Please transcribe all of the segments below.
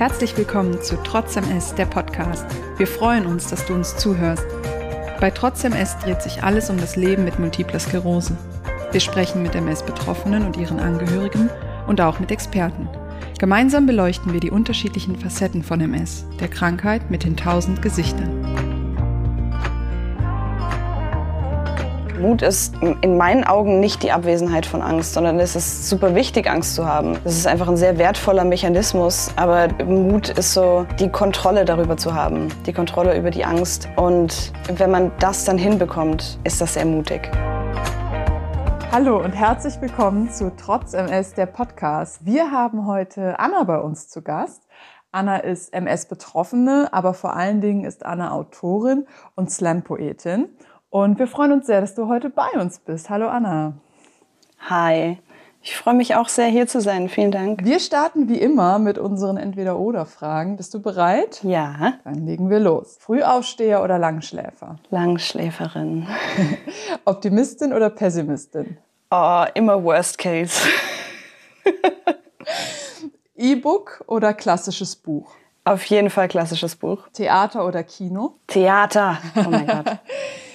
Herzlich willkommen zu Trotz MS, der Podcast. Wir freuen uns, dass du uns zuhörst. Bei Trotz MS dreht sich alles um das Leben mit multipler Sklerose. Wir sprechen mit MS-Betroffenen und ihren Angehörigen und auch mit Experten. Gemeinsam beleuchten wir die unterschiedlichen Facetten von MS, der Krankheit mit den tausend Gesichtern. Mut ist in meinen Augen nicht die Abwesenheit von Angst, sondern es ist super wichtig, Angst zu haben. Das ist einfach ein sehr wertvoller Mechanismus. Aber Mut ist so, die Kontrolle darüber zu haben, die Kontrolle über die Angst. Und wenn man das dann hinbekommt, ist das sehr mutig. Hallo und herzlich willkommen zu Trotz MS, der Podcast. Wir haben heute Anna bei uns zu Gast. Anna ist MS-Betroffene, aber vor allen Dingen ist Anna Autorin und Slam-Poetin. Und wir freuen uns sehr, dass du heute bei uns bist. Hallo Anna. Hi. Ich freue mich auch sehr, hier zu sein. Vielen Dank. Wir starten wie immer mit unseren Entweder-Oder-Fragen. Bist du bereit? Ja. Dann legen wir los. Frühaufsteher oder Langschläfer? Langschläferin. Optimistin oder Pessimistin? Oh, immer Worst Case. E-Book oder klassisches Buch? Auf jeden Fall klassisches Buch. Theater oder Kino? Theater. Oh mein Gott.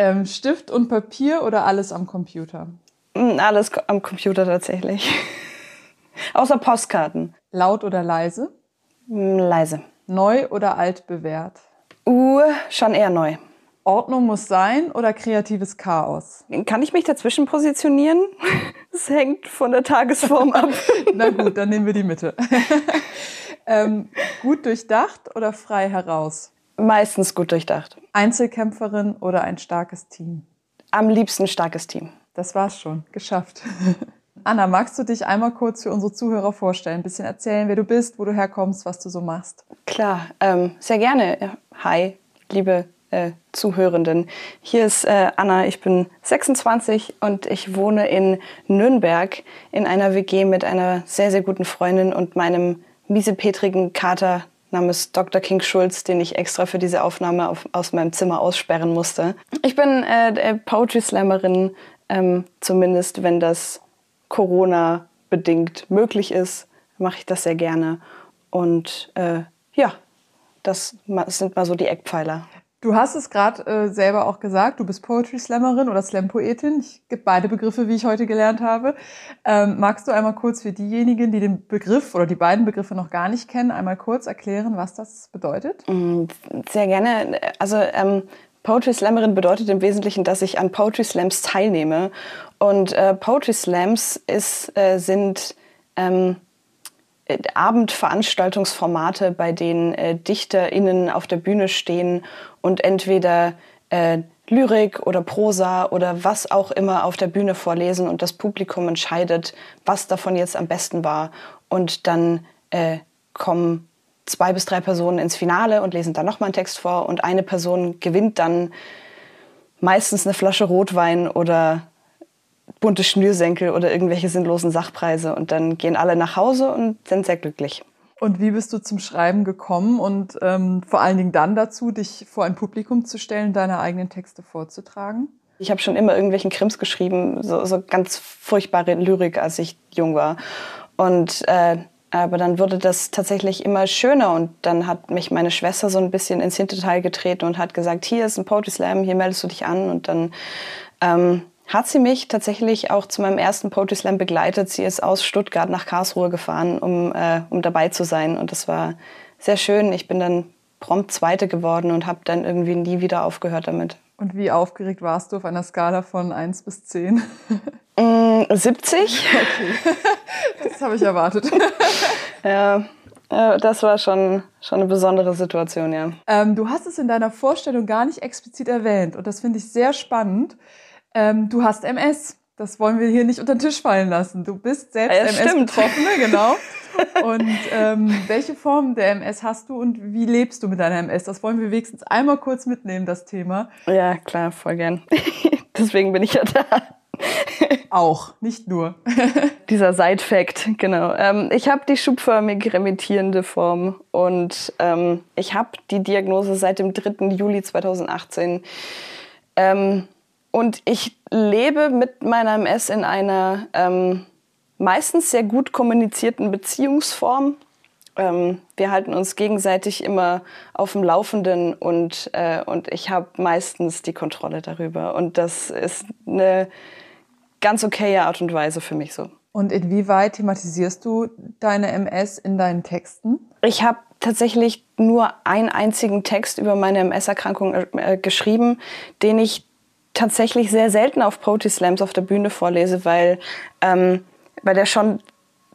Ähm, Stift und Papier oder alles am Computer? Mm, alles am Computer tatsächlich. Außer Postkarten. Laut oder leise? Mm, leise. Neu oder alt bewährt? Uh, schon eher neu. Ordnung muss sein oder kreatives Chaos? Kann ich mich dazwischen positionieren? Es hängt von der Tagesform ab. Na gut, dann nehmen wir die Mitte. ähm, gut durchdacht oder frei heraus? Meistens gut durchdacht. Einzelkämpferin oder ein starkes Team? Am liebsten starkes Team. Das war's schon, geschafft. Anna, magst du dich einmal kurz für unsere Zuhörer vorstellen, ein bisschen erzählen, wer du bist, wo du herkommst, was du so machst? Klar, ähm, sehr gerne. Hi, liebe äh, Zuhörenden. Hier ist äh, Anna, ich bin 26 und ich wohne in Nürnberg in einer WG mit einer sehr, sehr guten Freundin und meinem miesepetrigen Kater namens Dr. King Schulz, den ich extra für diese Aufnahme auf, aus meinem Zimmer aussperren musste. Ich bin äh, Poetry Slammerin, ähm, zumindest wenn das Corona bedingt möglich ist, mache ich das sehr gerne. Und äh, ja, das sind mal so die Eckpfeiler. Du hast es gerade äh, selber auch gesagt, du bist Poetry Slammerin oder Slam-Poetin. Ich gebe beide Begriffe, wie ich heute gelernt habe. Ähm, magst du einmal kurz für diejenigen, die den Begriff oder die beiden Begriffe noch gar nicht kennen, einmal kurz erklären, was das bedeutet? Mm, sehr gerne. Also ähm, Poetry Slammerin bedeutet im Wesentlichen, dass ich an Poetry Slams teilnehme. Und äh, Poetry Slams ist, äh, sind ähm, Abendveranstaltungsformate, bei denen äh, DichterInnen auf der Bühne stehen und entweder äh, Lyrik oder Prosa oder was auch immer auf der Bühne vorlesen und das Publikum entscheidet, was davon jetzt am besten war. Und dann äh, kommen zwei bis drei Personen ins Finale und lesen dann nochmal einen Text vor und eine Person gewinnt dann meistens eine Flasche Rotwein oder bunte Schnürsenkel oder irgendwelche sinnlosen Sachpreise und dann gehen alle nach Hause und sind sehr glücklich. Und wie bist du zum Schreiben gekommen und ähm, vor allen Dingen dann dazu, dich vor ein Publikum zu stellen, deine eigenen Texte vorzutragen? Ich habe schon immer irgendwelchen Krims geschrieben, so, so ganz furchtbare Lyrik, als ich jung war. Und äh, aber dann wurde das tatsächlich immer schöner und dann hat mich meine Schwester so ein bisschen ins Hinterteil getreten und hat gesagt, hier ist ein Poetry Slam, hier meldest du dich an und dann ähm, hat sie mich tatsächlich auch zu meinem ersten Poetry Slam begleitet. Sie ist aus Stuttgart nach Karlsruhe gefahren, um, äh, um dabei zu sein. Und das war sehr schön. Ich bin dann prompt Zweite geworden und habe dann irgendwie nie wieder aufgehört damit. Und wie aufgeregt warst du auf einer Skala von 1 bis 10? Mm, 70. Okay, das habe ich erwartet. ja, das war schon, schon eine besondere Situation, ja. Ähm, du hast es in deiner Vorstellung gar nicht explizit erwähnt und das finde ich sehr spannend. Ähm, du hast MS. Das wollen wir hier nicht unter den Tisch fallen lassen. Du bist selbst ja, MS-Betroffene, genau. Und ähm, welche Form der MS hast du und wie lebst du mit deiner MS? Das wollen wir wenigstens einmal kurz mitnehmen, das Thema. Ja, klar, voll gern. Deswegen bin ich ja da. Auch, nicht nur. Dieser Side-Fact, genau. Ähm, ich habe die schubförmig remittierende Form und ähm, ich habe die Diagnose seit dem 3. Juli 2018. Ähm, und ich lebe mit meiner MS in einer ähm, meistens sehr gut kommunizierten Beziehungsform. Ähm, wir halten uns gegenseitig immer auf dem Laufenden und, äh, und ich habe meistens die Kontrolle darüber. Und das ist eine ganz okaye Art und Weise für mich so. Und inwieweit thematisierst du deine MS in deinen Texten? Ich habe tatsächlich nur einen einzigen Text über meine MS-Erkrankung äh, geschrieben, den ich tatsächlich sehr selten auf Poetry Slams auf der Bühne vorlese, weil, ähm, weil der schon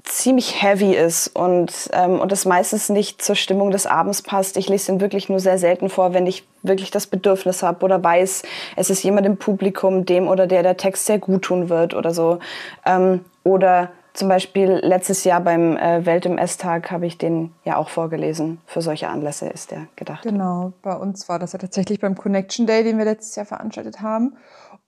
ziemlich heavy ist und, ähm, und es meistens nicht zur Stimmung des Abends passt. Ich lese den wirklich nur sehr selten vor, wenn ich wirklich das Bedürfnis habe oder weiß, es ist jemand im Publikum, dem oder der der Text sehr gut tun wird oder so. Ähm, oder zum Beispiel letztes Jahr beim äh, Welt im Esstag habe ich den ja auch vorgelesen. Für solche Anlässe ist der gedacht. Genau, bei uns war das ja tatsächlich beim Connection Day, den wir letztes Jahr veranstaltet haben.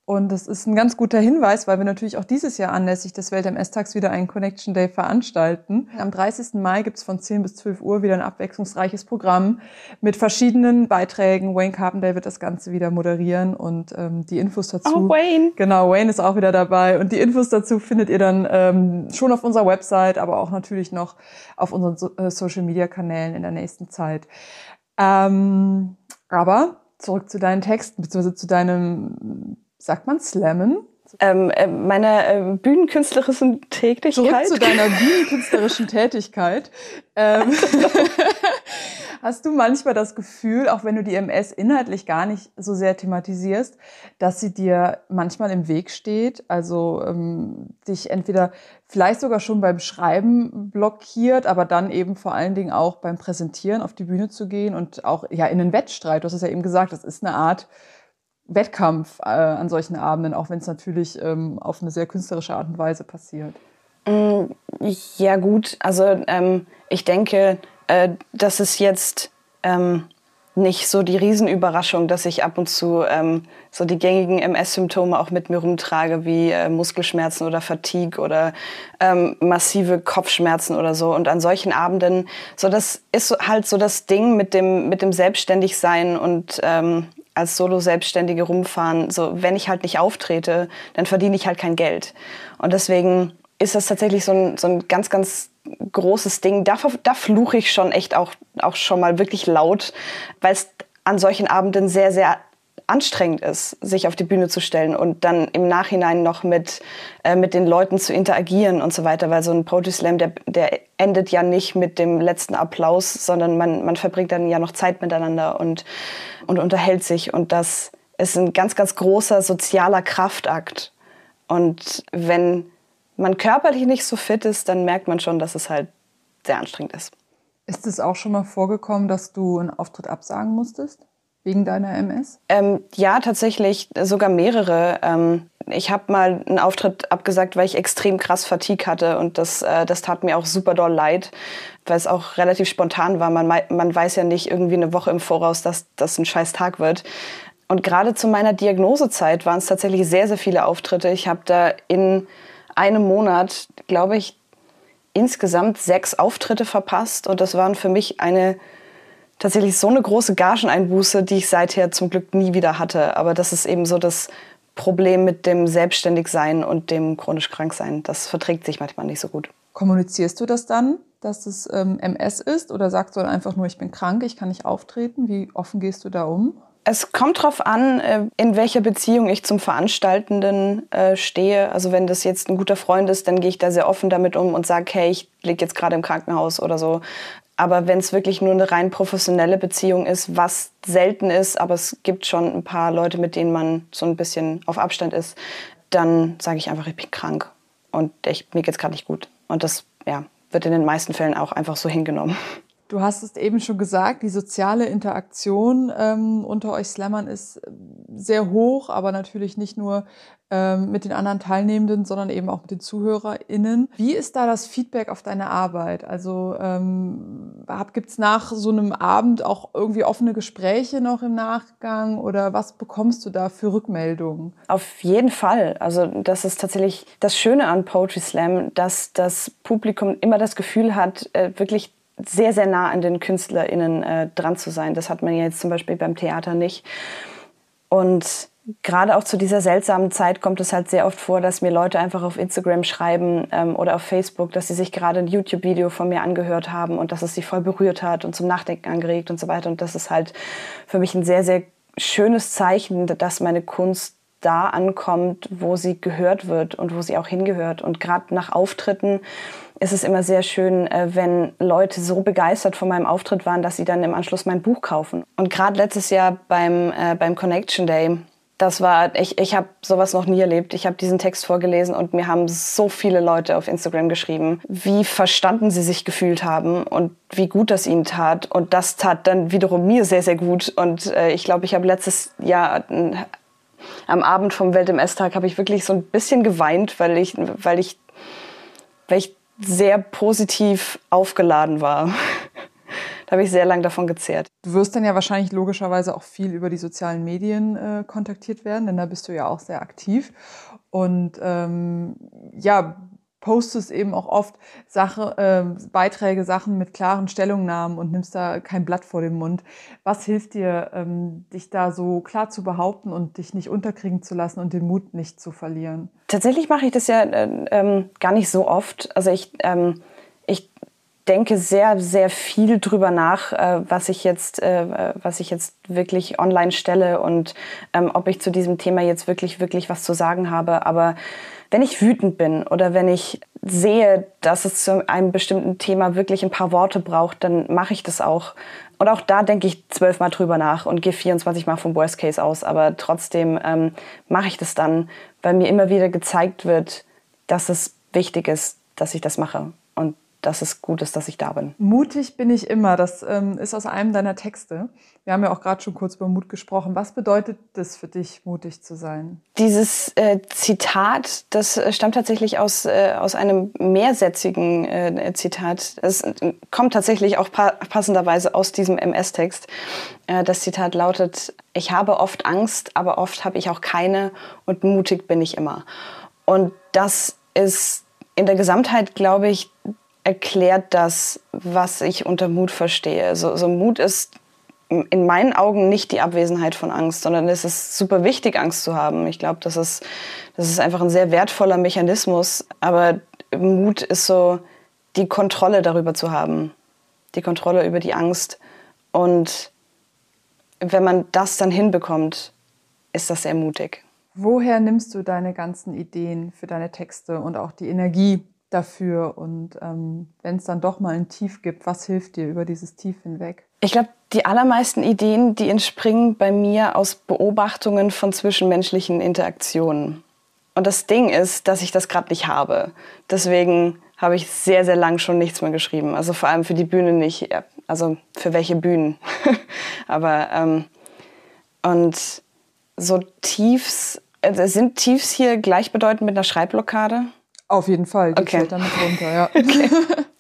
Und das ist ein ganz guter Hinweis, weil wir natürlich auch dieses Jahr anlässlich des Welt-MS-Tags wieder einen Connection Day veranstalten. Am 30. Mai gibt's von 10 bis 12 Uhr wieder ein abwechslungsreiches Programm mit verschiedenen Beiträgen. Wayne Carpendale wird das Ganze wieder moderieren und ähm, die Infos dazu. Oh, Wayne! Genau, Wayne ist auch wieder dabei. Und die Infos dazu findet ihr dann ähm, schon auf unserer Website, aber auch natürlich noch auf unseren so äh, Social-Media-Kanälen in der nächsten Zeit. Ähm, aber zurück zu deinen Texten, beziehungsweise zu deinem sagt man Slammen? Ähm, äh, meiner äh, bühnenkünstlerischen Tätigkeit. Zurück zu deiner bühnenkünstlerischen Tätigkeit. Ähm, hast du manchmal das Gefühl, auch wenn du die MS inhaltlich gar nicht so sehr thematisierst, dass sie dir manchmal im Weg steht? Also ähm, dich entweder vielleicht sogar schon beim Schreiben blockiert, aber dann eben vor allen Dingen auch beim Präsentieren auf die Bühne zu gehen und auch ja in einen Wettstreit. Du hast es ja eben gesagt, das ist eine Art Wettkampf äh, an solchen Abenden, auch wenn es natürlich ähm, auf eine sehr künstlerische Art und Weise passiert? Mm, ja gut, also ähm, ich denke, äh, das ist jetzt ähm, nicht so die Riesenüberraschung, dass ich ab und zu ähm, so die gängigen MS-Symptome auch mit mir rumtrage, wie äh, Muskelschmerzen oder Fatigue oder ähm, massive Kopfschmerzen oder so. Und an solchen Abenden, so das ist halt so das Ding mit dem mit dem Selbstständigsein und ähm, als Solo-Selbstständige rumfahren, so wenn ich halt nicht auftrete, dann verdiene ich halt kein Geld. Und deswegen ist das tatsächlich so ein, so ein ganz, ganz großes Ding. Da, da fluche ich schon echt auch, auch schon mal wirklich laut, weil es an solchen Abenden sehr, sehr anstrengend ist, sich auf die Bühne zu stellen und dann im Nachhinein noch mit, äh, mit den Leuten zu interagieren und so weiter, weil so ein Poetry Slam, der, der endet ja nicht mit dem letzten Applaus, sondern man, man verbringt dann ja noch Zeit miteinander und, und unterhält sich und das ist ein ganz, ganz großer sozialer Kraftakt. Und wenn man körperlich nicht so fit ist, dann merkt man schon, dass es halt sehr anstrengend ist. Ist es auch schon mal vorgekommen, dass du einen Auftritt absagen musstest? Wegen deiner MS? Ähm, ja, tatsächlich sogar mehrere. Ähm, ich habe mal einen Auftritt abgesagt, weil ich extrem krass Fatigue hatte und das, äh, das tat mir auch super doll leid, weil es auch relativ spontan war. Man, man weiß ja nicht irgendwie eine Woche im Voraus, dass das ein scheiß Tag wird. Und gerade zu meiner Diagnosezeit waren es tatsächlich sehr, sehr viele Auftritte. Ich habe da in einem Monat, glaube ich, insgesamt sechs Auftritte verpasst und das waren für mich eine tatsächlich so eine große Gageneinbuße, die ich seither zum Glück nie wieder hatte. Aber das ist eben so das Problem mit dem Selbstständigsein und dem chronisch Kranksein. Das verträgt sich manchmal nicht so gut. Kommunizierst du das dann, dass es ähm, MS ist? Oder sagst du einfach nur, ich bin krank, ich kann nicht auftreten? Wie offen gehst du da um? Es kommt darauf an, äh, in welcher Beziehung ich zum Veranstaltenden äh, stehe. Also wenn das jetzt ein guter Freund ist, dann gehe ich da sehr offen damit um und sage, hey, ich liege jetzt gerade im Krankenhaus oder so. Aber wenn es wirklich nur eine rein professionelle Beziehung ist, was selten ist, aber es gibt schon ein paar Leute, mit denen man so ein bisschen auf Abstand ist, dann sage ich einfach, ich bin krank und ich, mir geht's gerade nicht gut. Und das ja, wird in den meisten Fällen auch einfach so hingenommen. Du hast es eben schon gesagt, die soziale Interaktion ähm, unter euch Slammern ist sehr hoch, aber natürlich nicht nur ähm, mit den anderen Teilnehmenden, sondern eben auch mit den ZuhörerInnen. Wie ist da das Feedback auf deine Arbeit? Also ähm, gibt es nach so einem Abend auch irgendwie offene Gespräche noch im Nachgang oder was bekommst du da für Rückmeldungen? Auf jeden Fall. Also das ist tatsächlich das Schöne an Poetry Slam, dass das Publikum immer das Gefühl hat, äh, wirklich sehr, sehr nah an den KünstlerInnen äh, dran zu sein. Das hat man jetzt zum Beispiel beim Theater nicht. Und gerade auch zu dieser seltsamen Zeit kommt es halt sehr oft vor, dass mir Leute einfach auf Instagram schreiben ähm, oder auf Facebook, dass sie sich gerade ein YouTube-Video von mir angehört haben und dass es sie voll berührt hat und zum Nachdenken angeregt und so weiter. Und das ist halt für mich ein sehr, sehr schönes Zeichen, dass meine Kunst da ankommt, wo sie gehört wird und wo sie auch hingehört. Und gerade nach Auftritten ist es immer sehr schön, äh, wenn Leute so begeistert von meinem Auftritt waren, dass sie dann im Anschluss mein Buch kaufen. Und gerade letztes Jahr beim, äh, beim Connection Day, das war, ich, ich habe sowas noch nie erlebt. Ich habe diesen Text vorgelesen und mir haben so viele Leute auf Instagram geschrieben, wie verstanden sie sich gefühlt haben und wie gut das ihnen tat. Und das tat dann wiederum mir sehr, sehr gut. Und äh, ich glaube, ich habe letztes Jahr am Abend vom Welt-MS-Tag habe ich wirklich so ein bisschen geweint, weil ich, weil ich, weil ich sehr positiv aufgeladen war. da habe ich sehr lange davon gezehrt. Du wirst dann ja wahrscheinlich logischerweise auch viel über die sozialen Medien äh, kontaktiert werden, denn da bist du ja auch sehr aktiv. Und ähm, ja, postest eben auch oft Sache, äh, Beiträge, Sachen mit klaren Stellungnahmen und nimmst da kein Blatt vor den Mund. Was hilft dir, ähm, dich da so klar zu behaupten und dich nicht unterkriegen zu lassen und den Mut nicht zu verlieren? Tatsächlich mache ich das ja äh, ähm, gar nicht so oft. Also ich, ähm, ich denke sehr, sehr viel drüber nach, äh, was ich jetzt, äh, was ich jetzt wirklich online stelle und ähm, ob ich zu diesem Thema jetzt wirklich, wirklich was zu sagen habe. Aber wenn ich wütend bin oder wenn ich sehe, dass es zu einem bestimmten Thema wirklich ein paar Worte braucht, dann mache ich das auch. Und auch da denke ich zwölfmal drüber nach und gehe 24 Mal vom Worst Case aus. Aber trotzdem ähm, mache ich das dann, weil mir immer wieder gezeigt wird, dass es wichtig ist, dass ich das mache. Dass es gut ist, dass ich da bin. Mutig bin ich immer. Das ähm, ist aus einem deiner Texte. Wir haben ja auch gerade schon kurz über Mut gesprochen. Was bedeutet das für dich, mutig zu sein? Dieses äh, Zitat, das äh, stammt tatsächlich aus, äh, aus einem mehrsätzigen äh, Zitat. Es äh, kommt tatsächlich auch pa passenderweise aus diesem MS-Text. Äh, das Zitat lautet, ich habe oft Angst, aber oft habe ich auch keine und mutig bin ich immer. Und das ist in der Gesamtheit, glaube ich, erklärt das, was ich unter Mut verstehe. So, so Mut ist in meinen Augen nicht die Abwesenheit von Angst, sondern es ist super wichtig, Angst zu haben. Ich glaube, das ist, das ist einfach ein sehr wertvoller Mechanismus. Aber Mut ist so, die Kontrolle darüber zu haben, die Kontrolle über die Angst. Und wenn man das dann hinbekommt, ist das sehr mutig. Woher nimmst du deine ganzen Ideen für deine Texte und auch die Energie, dafür? Und ähm, wenn es dann doch mal ein Tief gibt, was hilft dir über dieses Tief hinweg? Ich glaube, die allermeisten Ideen, die entspringen bei mir aus Beobachtungen von zwischenmenschlichen Interaktionen. Und das Ding ist, dass ich das gerade nicht habe. Deswegen habe ich sehr, sehr lang schon nichts mehr geschrieben. Also vor allem für die Bühne nicht. Also für welche Bühnen. Aber ähm, und so Tiefs, also sind Tiefs hier gleichbedeutend mit einer Schreibblockade? Auf jeden Fall, die okay. damit runter, ja. Okay.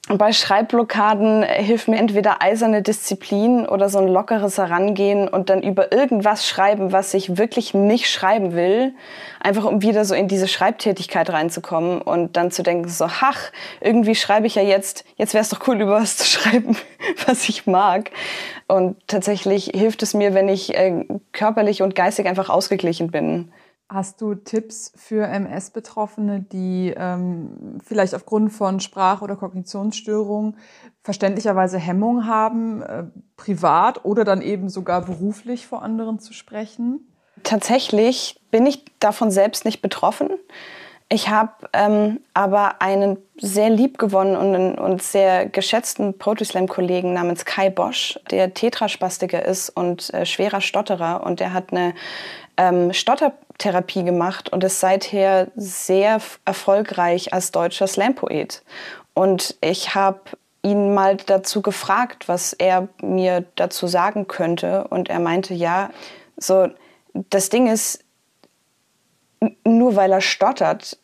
Bei Schreibblockaden hilft mir entweder eiserne Disziplin oder so ein lockeres Herangehen und dann über irgendwas schreiben, was ich wirklich nicht schreiben will, einfach um wieder so in diese Schreibtätigkeit reinzukommen und dann zu denken so, ach, irgendwie schreibe ich ja jetzt, jetzt wäre es doch cool, über was zu schreiben, was ich mag. Und tatsächlich hilft es mir, wenn ich äh, körperlich und geistig einfach ausgeglichen bin. Hast du Tipps für MS-Betroffene, die ähm, vielleicht aufgrund von Sprach- oder Kognitionsstörungen verständlicherweise Hemmung haben, äh, privat oder dann eben sogar beruflich vor anderen zu sprechen? Tatsächlich bin ich davon selbst nicht betroffen. Ich habe ähm, aber einen sehr liebgewonnenen und sehr geschätzten Poetry-Slam-Kollegen namens Kai Bosch, der Tetraspastiker ist und äh, schwerer Stotterer. Und der hat eine ähm, Stottertherapie gemacht und ist seither sehr erfolgreich als deutscher Slam-Poet. Und ich habe ihn mal dazu gefragt, was er mir dazu sagen könnte. Und er meinte, ja, so, das Ding ist, nur weil er stottert,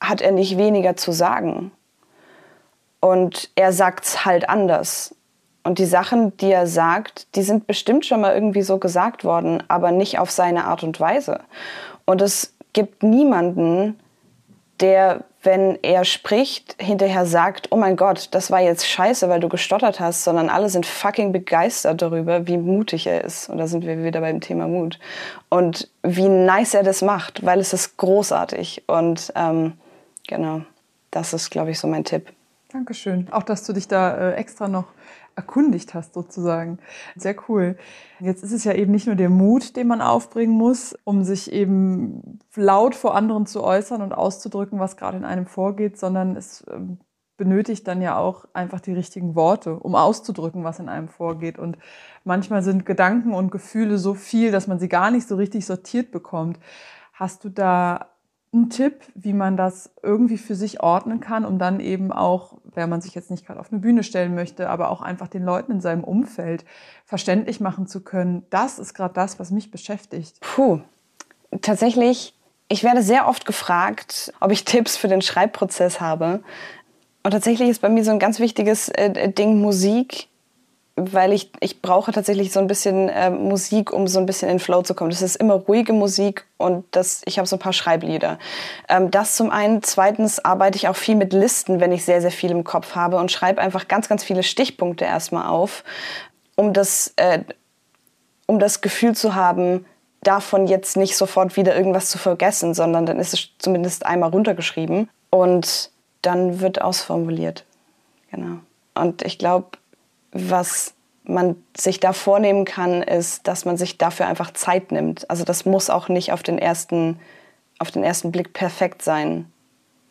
hat er nicht weniger zu sagen. Und er sagt es halt anders. Und die Sachen, die er sagt, die sind bestimmt schon mal irgendwie so gesagt worden, aber nicht auf seine Art und Weise. Und es gibt niemanden, der, wenn er spricht, hinterher sagt, oh mein Gott, das war jetzt scheiße, weil du gestottert hast, sondern alle sind fucking begeistert darüber, wie mutig er ist. Und da sind wir wieder beim Thema Mut. Und wie nice er das macht, weil es ist großartig. Und ähm, genau, das ist, glaube ich, so mein Tipp. Dankeschön. Auch, dass du dich da äh, extra noch erkundigt hast sozusagen. Sehr cool. Jetzt ist es ja eben nicht nur der Mut, den man aufbringen muss, um sich eben laut vor anderen zu äußern und auszudrücken, was gerade in einem vorgeht, sondern es ähm, benötigt dann ja auch einfach die richtigen Worte, um auszudrücken, was in einem vorgeht. Und manchmal sind Gedanken und Gefühle so viel, dass man sie gar nicht so richtig sortiert bekommt. Hast du da einen Tipp, wie man das irgendwie für sich ordnen kann, um dann eben auch, wenn man sich jetzt nicht gerade auf eine Bühne stellen möchte, aber auch einfach den Leuten in seinem Umfeld verständlich machen zu können, das ist gerade das, was mich beschäftigt. Puh, tatsächlich, ich werde sehr oft gefragt, ob ich Tipps für den Schreibprozess habe. Und tatsächlich ist bei mir so ein ganz wichtiges äh, Ding Musik weil ich, ich brauche tatsächlich so ein bisschen äh, Musik, um so ein bisschen in Flow zu kommen. Das ist immer ruhige Musik und das, ich habe so ein paar Schreiblieder. Ähm, das zum einen. Zweitens arbeite ich auch viel mit Listen, wenn ich sehr, sehr viel im Kopf habe und schreibe einfach ganz, ganz viele Stichpunkte erstmal auf, um das, äh, um das Gefühl zu haben, davon jetzt nicht sofort wieder irgendwas zu vergessen, sondern dann ist es zumindest einmal runtergeschrieben und dann wird ausformuliert. Genau. Und ich glaube, was man sich da vornehmen kann, ist, dass man sich dafür einfach Zeit nimmt. Also das muss auch nicht auf den ersten, auf den ersten Blick perfekt sein.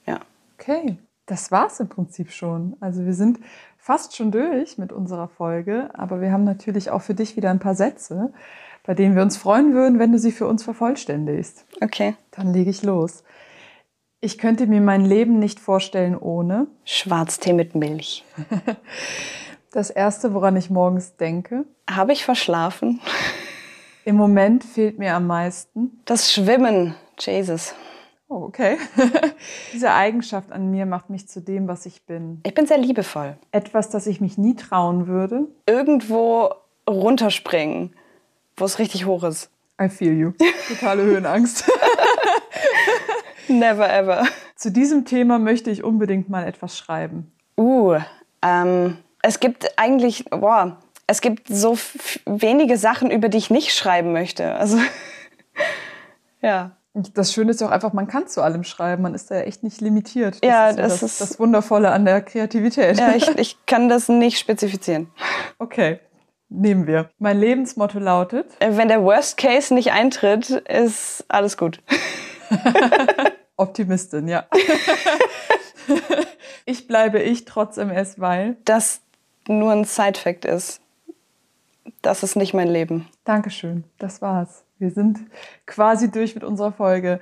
Ja. Okay, das war's im Prinzip schon. Also wir sind fast schon durch mit unserer Folge, aber wir haben natürlich auch für dich wieder ein paar Sätze, bei denen wir uns freuen würden, wenn du sie für uns vervollständigst. Okay. Dann lege ich los. Ich könnte mir mein Leben nicht vorstellen ohne Schwarztee mit Milch. Das Erste, woran ich morgens denke. Habe ich verschlafen? Im Moment fehlt mir am meisten. Das Schwimmen. Jesus. Oh, okay. Diese Eigenschaft an mir macht mich zu dem, was ich bin. Ich bin sehr liebevoll. Etwas, das ich mich nie trauen würde. Irgendwo runterspringen, wo es richtig hoch ist. I feel you. Totale Höhenangst. Never ever. Zu diesem Thema möchte ich unbedingt mal etwas schreiben. Uh, ähm, es gibt eigentlich, boah, es gibt so wenige Sachen, über die ich nicht schreiben möchte. Also, ja. Das Schöne ist ja auch einfach, man kann zu allem schreiben. Man ist da ja echt nicht limitiert. Das ja, ist das, das ist das Wundervolle an der Kreativität. Ja, ich, ich kann das nicht spezifizieren. Okay, nehmen wir. Mein Lebensmotto lautet: äh, Wenn der Worst Case nicht eintritt, ist alles gut. Optimistin, ja. ich bleibe ich trotz MS, weil. Das nur ein Side-Fact ist. Das ist nicht mein Leben. Dankeschön, das war's. Wir sind quasi durch mit unserer Folge.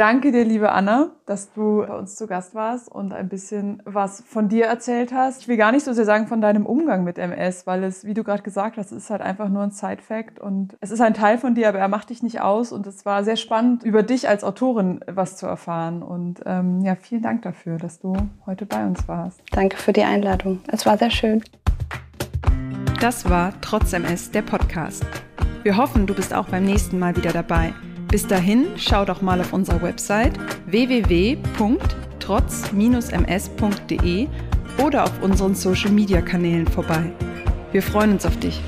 Danke dir, liebe Anna, dass du bei uns zu Gast warst und ein bisschen was von dir erzählt hast. Ich will gar nicht so sehr sagen von deinem Umgang mit MS, weil es, wie du gerade gesagt hast, ist halt einfach nur ein Side-Fact und es ist ein Teil von dir, aber er macht dich nicht aus und es war sehr spannend, über dich als Autorin was zu erfahren. Und ähm, ja, vielen Dank dafür, dass du heute bei uns warst. Danke für die Einladung. Es war sehr schön. Das war Trotz MS, der Podcast. Wir hoffen, du bist auch beim nächsten Mal wieder dabei. Bis dahin, schau doch mal auf unserer Website www.trotz-ms.de oder auf unseren Social-Media-Kanälen vorbei. Wir freuen uns auf dich.